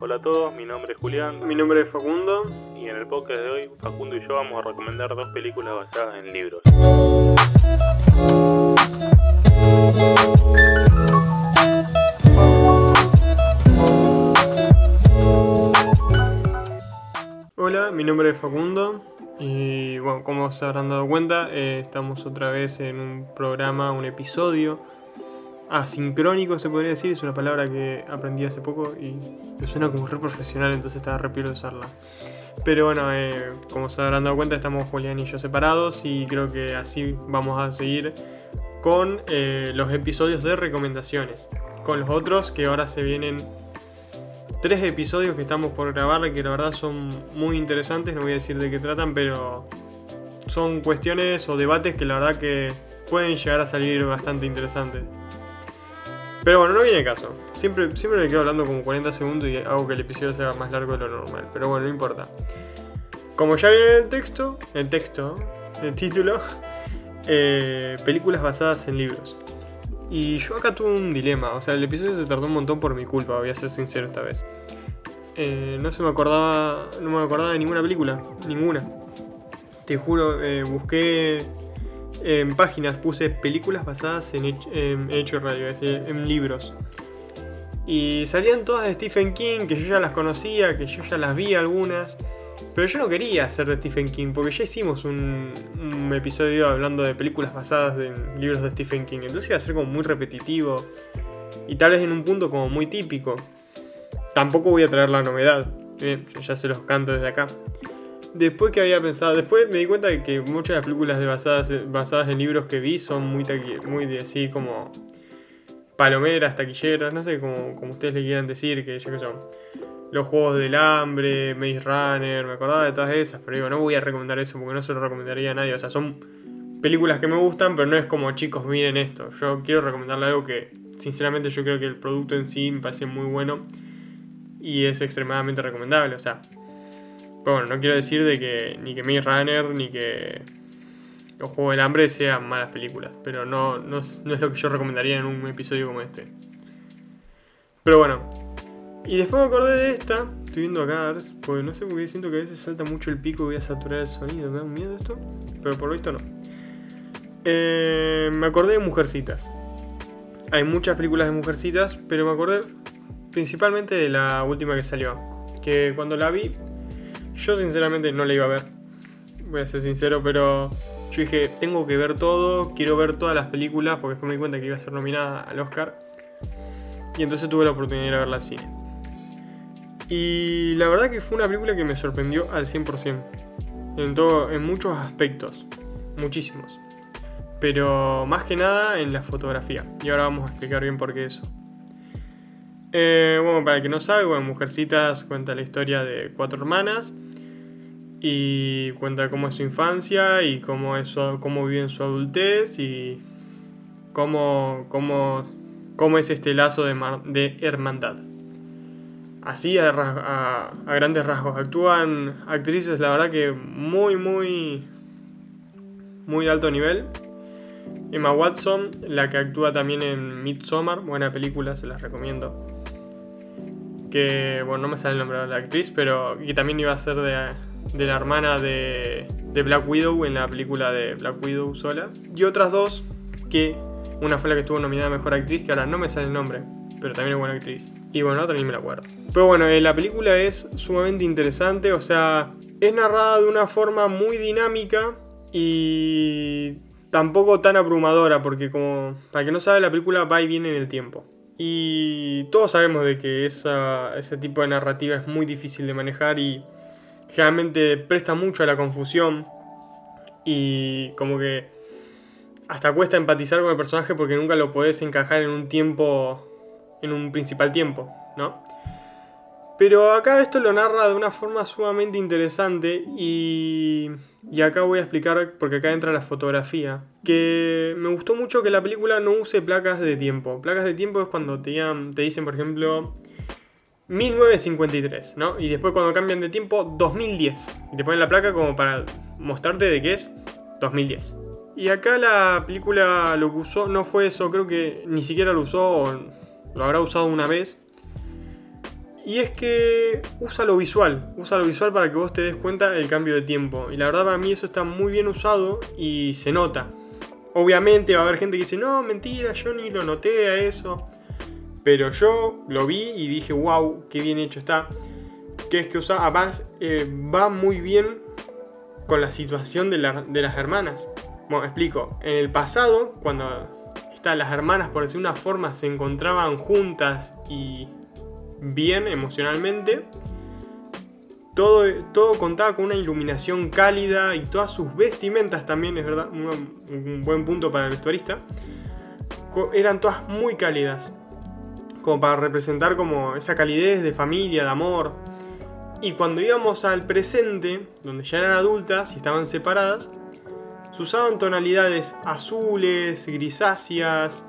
Hola a todos, mi nombre es Julián. Mi nombre es Facundo. Y en el podcast de hoy, Facundo y yo vamos a recomendar dos películas basadas en libros. Hola, mi nombre es Facundo. Y bueno, como se habrán dado cuenta, eh, estamos otra vez en un programa, un episodio asincrónico, se podría decir. Es una palabra que aprendí hace poco y me suena como re profesional, entonces estaba re de usarla. Pero bueno, eh, como se habrán dado cuenta, estamos Julián y yo separados y creo que así vamos a seguir con eh, los episodios de recomendaciones. Con los otros que ahora se vienen tres episodios que estamos por grabar que la verdad son muy interesantes. No voy a decir de qué tratan, pero son cuestiones o debates que la verdad que pueden llegar a salir bastante interesantes. Pero bueno, no viene caso. Siempre, siempre me quedo hablando como 40 segundos y hago que el episodio sea más largo de lo normal. Pero bueno, no importa. Como ya viene el texto, el texto, el título, eh, películas basadas en libros. Y yo acá tuve un dilema, o sea, el episodio se tardó un montón por mi culpa, voy a ser sincero esta vez. Eh, no se me acordaba, no me acordaba de ninguna película, ninguna. Te juro, eh, busqué en páginas puse películas basadas en, hecho radio, es decir, en libros. Y salían todas de Stephen King, que yo ya las conocía, que yo ya las vi algunas. Pero yo no quería hacer de Stephen King, porque ya hicimos un, episodio hablando de películas basadas en libros de Stephen King. Entonces iba a ser como muy repetitivo. Y tal vez en un punto como muy típico. Tampoco voy a traer la novedad. Bien, ya se los canto desde acá después que había pensado, después me di cuenta de que muchas de las películas basadas, basadas en libros que vi son muy, muy de así como palomeras, taquilleras, no sé como, como ustedes le quieran decir, que yo que son. Los Juegos del Hambre, Maze Runner, me acordaba de todas esas, pero digo, no voy a recomendar eso porque no se lo recomendaría a nadie. O sea, son películas que me gustan, pero no es como chicos, miren esto. Yo quiero recomendarle algo que, sinceramente, yo creo que el producto en sí me parece muy bueno y es extremadamente recomendable. O sea, bueno, no quiero decir de que ni que Maze Runner ni que Los Juegos del Hambre sean malas películas, pero no, no, es lo que yo recomendaría en un episodio como este. Pero bueno, y después me acordé de esta, estoy viendo acá, porque no sé por qué siento que a veces salta mucho el pico y voy a saturar el sonido, ¿me da miedo esto? Pero por lo visto no. Eh, me acordé de Mujercitas. Hay muchas películas de Mujercitas, pero me acordé principalmente de la última que salió. Que cuando la vi yo sinceramente no la iba a ver. Voy a ser sincero, pero yo dije, tengo que ver todo, quiero ver todas las películas, porque después me di cuenta que iba a ser nominada al Oscar. Y entonces tuve la oportunidad de ir a verla al cine. Y la verdad que fue una película que me sorprendió al 100%. En, todo, en muchos aspectos. Muchísimos. Pero más que nada en la fotografía. Y ahora vamos a explicar bien por qué eso. Eh, bueno, para el que no sabe, bueno, Mujercitas cuenta la historia de cuatro hermanas y cuenta cómo es su infancia y cómo, es cómo vive en su adultez y cómo, cómo, cómo es este lazo de, hermandad. Así a, a, grandes rasgos. Actúan actrices, la verdad que muy, muy, muy alto nivel. Emma Watson, la que actúa también en Midsommar, buena película, se las recomiendo. Que, bueno, no me sale el nombre de la actriz, pero que también iba a ser de, de la hermana de, Black Widow en la película de Black Widow sola. Y otras dos que una fue la que estuvo nominada a Mejor Actriz, que ahora no me sale el nombre, pero también es buena actriz. Y bueno, ni me la acuerdo. Pero bueno, eh, la película es sumamente interesante, o sea, es narrada de una forma muy dinámica y tampoco tan abrumadora, porque como, para que no sabe, la película va y viene en el tiempo. Y todos sabemos de que ese tipo de narrativa es muy difícil de manejar y generalmente presta mucho a la confusión y como que hasta cuesta empatizar con el personaje porque nunca lo podés encajar en un tiempo, en un principal tiempo, ¿no? Pero acá esto lo narra de una forma sumamente interesante y, y acá voy a explicar, porque acá entra la fotografía, que me gustó mucho que la película no use placas de tiempo. Placas de tiempo es cuando te, te dicen, por ejemplo, 1953, ¿no? Y después cuando cambian de tiempo, 2010. Y te ponen la placa como para mostrarte de qué es 2010. Y acá la película lo que usó no fue eso, creo que ni siquiera lo usó o lo habrá usado una vez. Y es que usa lo visual, usa lo visual para que vos te des cuenta del cambio de tiempo. Y la verdad para mí eso está muy bien usado y se nota. Obviamente va a haber gente que dice, no, mentira, yo ni lo noté a eso. Pero yo lo vi y dije, wow, qué bien hecho está. Que es que usa, además eh, va muy bien con la situación de, de las hermanas. Bueno, explico. En el pasado, cuando las hermanas, por decir una forma, se encontraban juntas y bien emocionalmente. Todo, todo contaba con una iluminación cálida y todas sus vestimentas también, es verdad, un, buen punto para el vestuarista. Eran todas muy cálidas, como para representar como esa calidez de familia, de amor. Y cuando íbamos al presente, donde ya eran adultas y estaban separadas, se usaban tonalidades azules, grisáceas,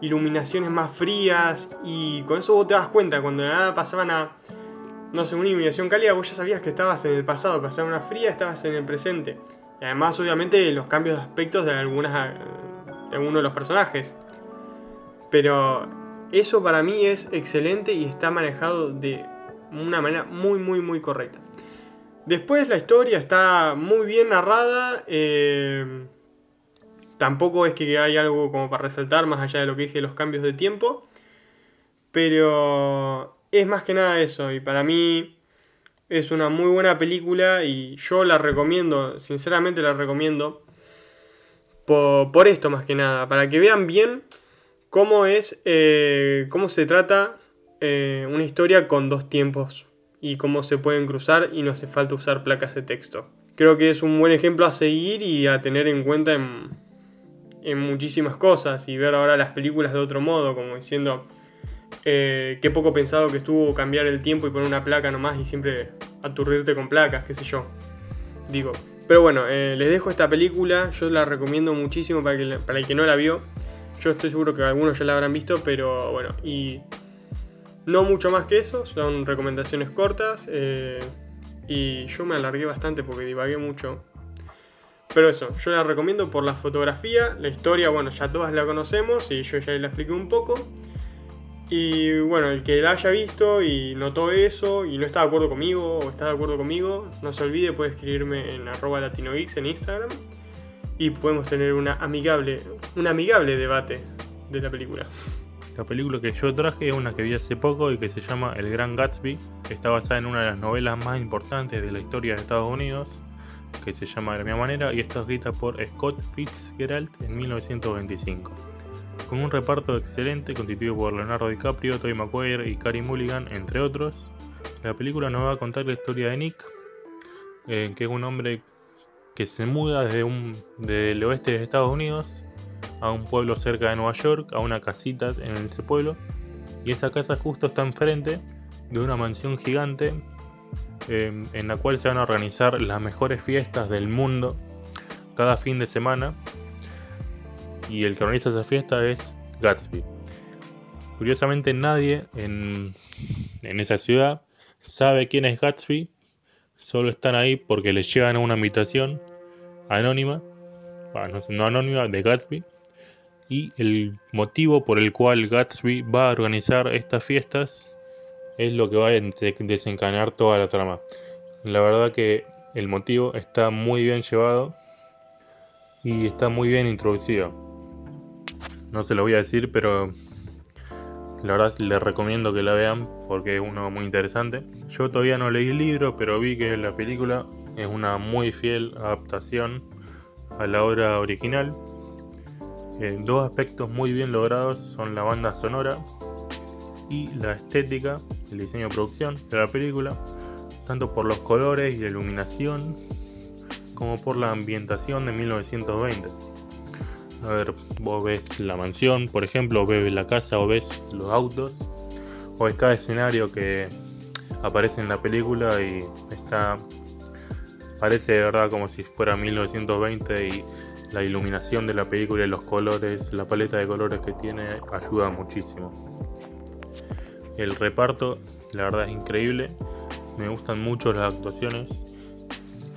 iluminaciones más frías y con eso vos te das cuenta, cuando de nada pasaban a, no sé, una iluminación cálida, vos ya sabías que estabas en el pasado, pasaba una fría, estabas en el presente. Y además, obviamente, los cambios de aspectos de, algunas, de algunos de los personajes. Pero eso para mí es excelente y está manejado de una manera muy, muy, muy correcta. Después la historia está muy bien narrada. Eh, Tampoco es que hay algo como para resaltar más allá de lo que dije, los cambios de tiempo. Pero es más que nada eso. Y para mí es una muy buena película y yo la recomiendo, sinceramente la recomiendo. Por, esto más que nada, para que vean bien cómo es, eh, cómo se trata eh, una historia con dos tiempos y cómo se pueden cruzar y no hace falta usar placas de texto. Creo que es un buen ejemplo a seguir y a tener en cuenta en, en muchísimas cosas y ver ahora las películas de otro modo, como diciendo eh, qué poco pensado que estuvo cambiar el tiempo y poner una placa nomás y siempre aturrirte con placas, qué sé yo. Digo. Pero bueno, eh, les dejo esta película, yo la recomiendo muchísimo para, que, para el que no la vio. Yo estoy seguro que algunos ya la habrán visto, pero bueno, y no mucho más que eso, son recomendaciones cortas. Eh, y yo me alargué bastante porque divagué mucho. Pero eso, yo la recomiendo por la fotografía, la historia, bueno, ya todas la conocemos y yo ya la expliqué un poco. Y bueno, el que la haya visto y notó eso y no está de acuerdo conmigo o está de acuerdo conmigo, no se olvide, puede escribirme en arroba latinox en Instagram y podemos tener amigable, un amigable debate de la película. La película que yo traje es una que vi hace poco y que se llama El Gran Gatsby, está basada en una de las novelas más importantes de la historia de Estados Unidos que se llama de la misma manera y está escrita por Scott Fitzgerald en 1925. Con un reparto excelente constituido por Leonardo DiCaprio, Tobey Maguire y Carey Mulligan, entre otros, la película nos va a contar la historia de Nick, eh, que es un hombre que se muda desde un, del oeste de Estados Unidos a un pueblo cerca de Nueva York, a una casita en ese pueblo, y esa casa justo está enfrente de una mansión gigante Em, en la cual se van a organizar las mejores fiestas del mundo cada fin de semana. Y el que organiza esa fiesta es Gatsby. Curiosamente nadie en, esa ciudad sabe quién es Gatsby. Solo están ahí porque les llegan una invitación anónima, no anónima, de Gatsby. Y el motivo por el cual Gatsby va a organizar estas fiestas es lo que va a desencadenar toda la trama. La verdad que el motivo está muy bien llevado y está muy bien introducido. No se lo voy a decir, pero la verdad les recomiendo que la vean porque es uno muy interesante. Yo todavía no leí el libro, pero vi que la película es una muy fiel adaptación a la obra original. Eh, dos aspectos muy bien logrados son la banda sonora y la estética el diseño de producción de la película, tanto por los colores y la iluminación, como por la ambientación de 1920. A ver, vos ves la mansión, por ejemplo, o ves la casa, o ves los autos, o ves cada escenario que aparece en la película y está. Parece de verdad como si fuera 1920 y la iluminación de la película y los colores, la paleta de colores que tiene ayuda muchísimo. El reparto, la verdad es increíble. Me gustan mucho las actuaciones.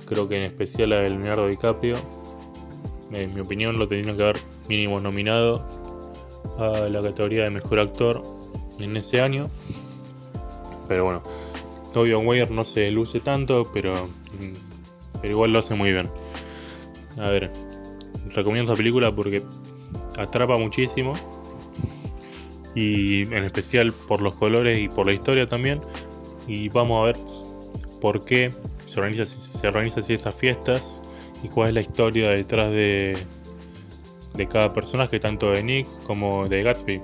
Creo que en especial la de Leonardo DiCaprio. En mi opinión lo tendría que haber mínimo nominado a la categoría de mejor actor en ese año. Pero bueno, Toby Maguire no se luce tanto, pero, pero igual lo hace muy bien. A ver, recomiendo esta película porque atrapa muchísimo. Y en especial por los colores y por la historia también. Y vamos a ver por qué se organizan se organiza así estas fiestas y cuál es la historia detrás de, de cada personaje, tanto de Nick como de Gatsby,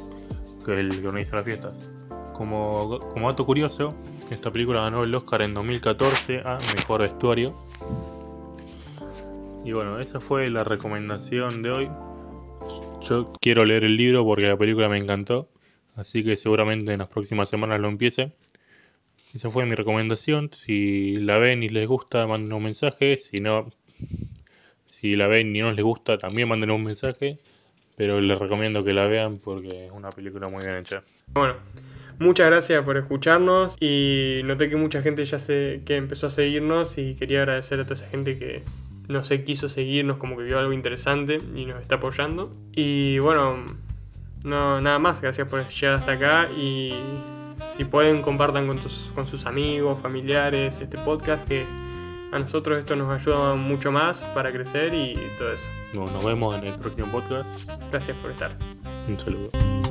que es el que organiza las fiestas. Como, como dato curioso, esta película ganó el Oscar en 2014 a Mejor Vestuario. Y bueno, esa fue la recomendación de hoy. Yo quiero leer el libro porque la película me encantó, así que seguramente en las próximas semanas lo empiece. Esa fue mi recomendación. Si la ven y les gusta, manden un mensaje. Si no, si la ven y no les gusta, también manden un mensaje. Pero les recomiendo que la vean porque es una película muy bien hecha. Bueno, muchas gracias por escucharnos y noté que mucha gente ya se, que empezó a seguirnos y quería agradecer a toda esa gente que no sé quiso seguirnos como que vio algo interesante y nos está apoyando. Y bueno, no nada más, gracias por llegar hasta acá y si pueden compartan con, con sus amigos, familiares este podcast que a nosotros esto nos ayuda mucho más para crecer y todo eso. nos vemos en el próximo podcast. Gracias por estar. Un saludo.